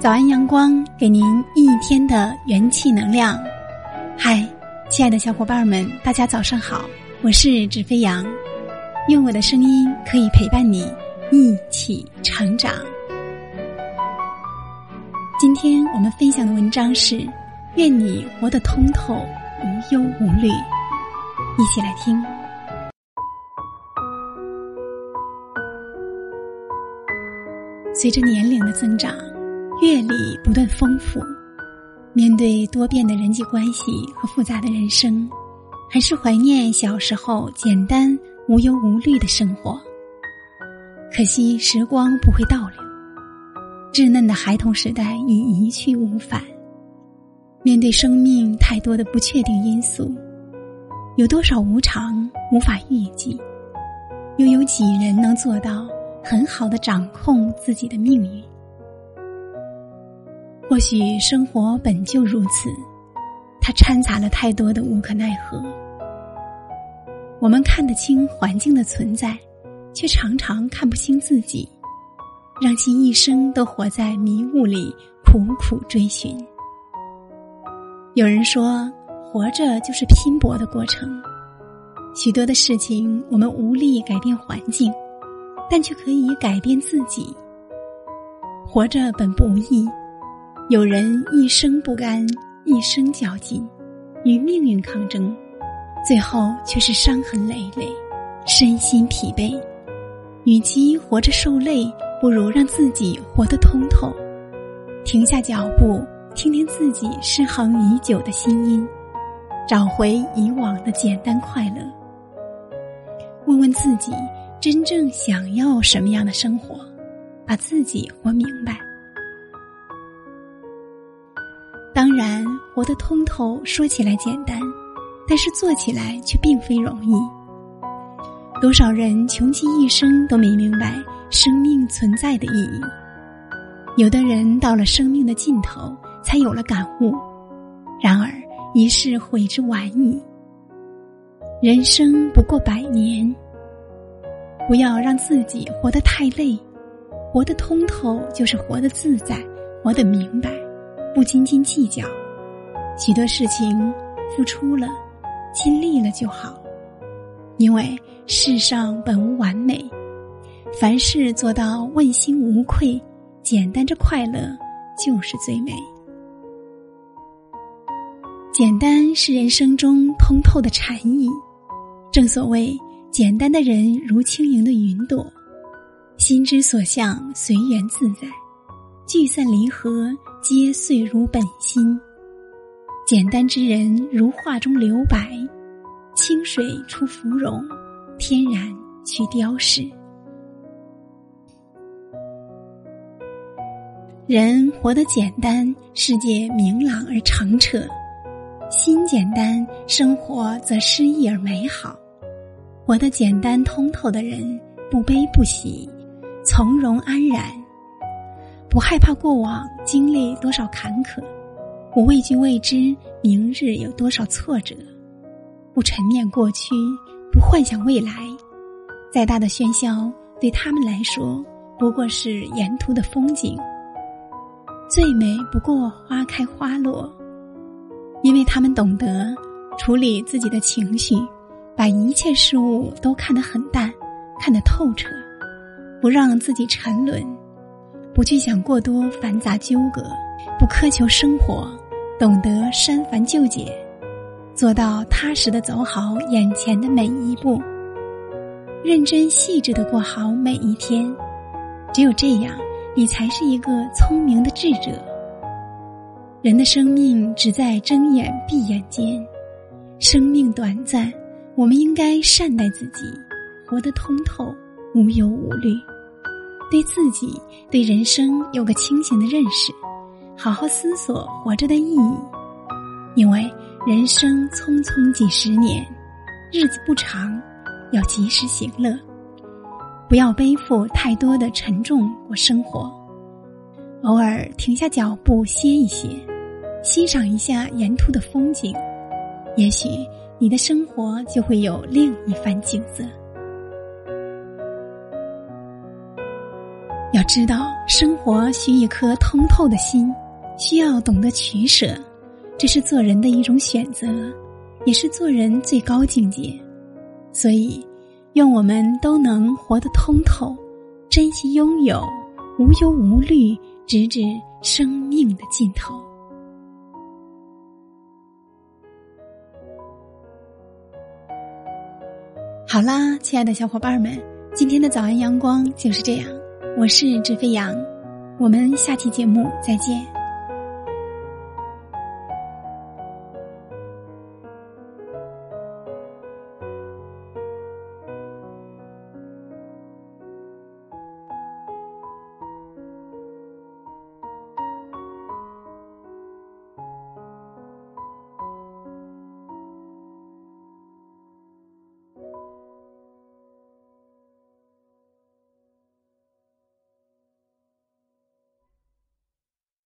早安，阳光，给您一天的元气能量。嗨，亲爱的小伙伴们，大家早上好，我是纸飞扬，用我的声音可以陪伴你一起成长。今天我们分享的文章是：愿你活得通透，无忧无虑。一起来听。随着年龄的增长。阅历不断丰富，面对多变的人际关系和复杂的人生，还是怀念小时候简单无忧无虑的生活。可惜时光不会倒流，稚嫩的孩童时代已一去无返。面对生命太多的不确定因素，有多少无常无法预计？又有几人能做到很好的掌控自己的命运？或许生活本就如此，它掺杂了太多的无可奈何。我们看得清环境的存在，却常常看不清自己，让其一生都活在迷雾里，苦苦追寻。有人说，活着就是拼搏的过程。许多的事情，我们无力改变环境，但却可以改变自己。活着本不易。有人一生不甘，一生较劲，与命运抗争，最后却是伤痕累累，身心疲惫。与其活着受累，不如让自己活得通透，停下脚步，听听自己失衡已久的心音，找回以往的简单快乐。问问自己，真正想要什么样的生活，把自己活明白。当然，活得通透，说起来简单，但是做起来却并非容易。多少人穷其一生都没明白生命存在的意义，有的人到了生命的尽头才有了感悟，然而一世悔之晚矣。人生不过百年，不要让自己活得太累，活得通透就是活得自在，活得明白。不斤斤计较，许多事情付出了、尽力了就好。因为世上本无完美，凡事做到问心无愧、简单着快乐就是最美。简单是人生中通透的禅意。正所谓，简单的人如轻盈的云朵，心之所向，随缘自在。聚散离合。皆遂如本心，简单之人如画中留白，清水出芙蓉，天然去雕饰。人活得简单，世界明朗而澄澈；心简单，生活则诗意而美好。活得简单通透的人，不悲不喜，从容安然。不害怕过往经历多少坎坷，不畏惧未知明日有多少挫折，不沉念过去，不幻想未来。再大的喧嚣，对他们来说不过是沿途的风景。最美不过花开花落，因为他们懂得处理自己的情绪，把一切事物都看得很淡，看得透彻，不让自己沉沦。不去想过多繁杂纠葛，不苛求生活，懂得删繁就简，做到踏实的走好眼前的每一步，认真细致的过好每一天。只有这样，你才是一个聪明的智者。人的生命只在睁眼闭眼间，生命短暂，我们应该善待自己，活得通透，无忧无虑。对自己、对人生有个清醒的认识，好好思索活着的意义。因为人生匆匆几十年，日子不长，要及时行乐，不要背负太多的沉重过生活。偶尔停下脚步歇一歇，欣赏一下沿途的风景，也许你的生活就会有另一番景色。要知道，生活需一颗通透的心，需要懂得取舍，这是做人的一种选择，也是做人最高境界。所以，愿我们都能活得通透，珍惜拥有，无忧无虑，直至生命的尽头。好啦，亲爱的小伙伴们，今天的早安阳光就是这样。我是志飞扬，我们下期节目再见。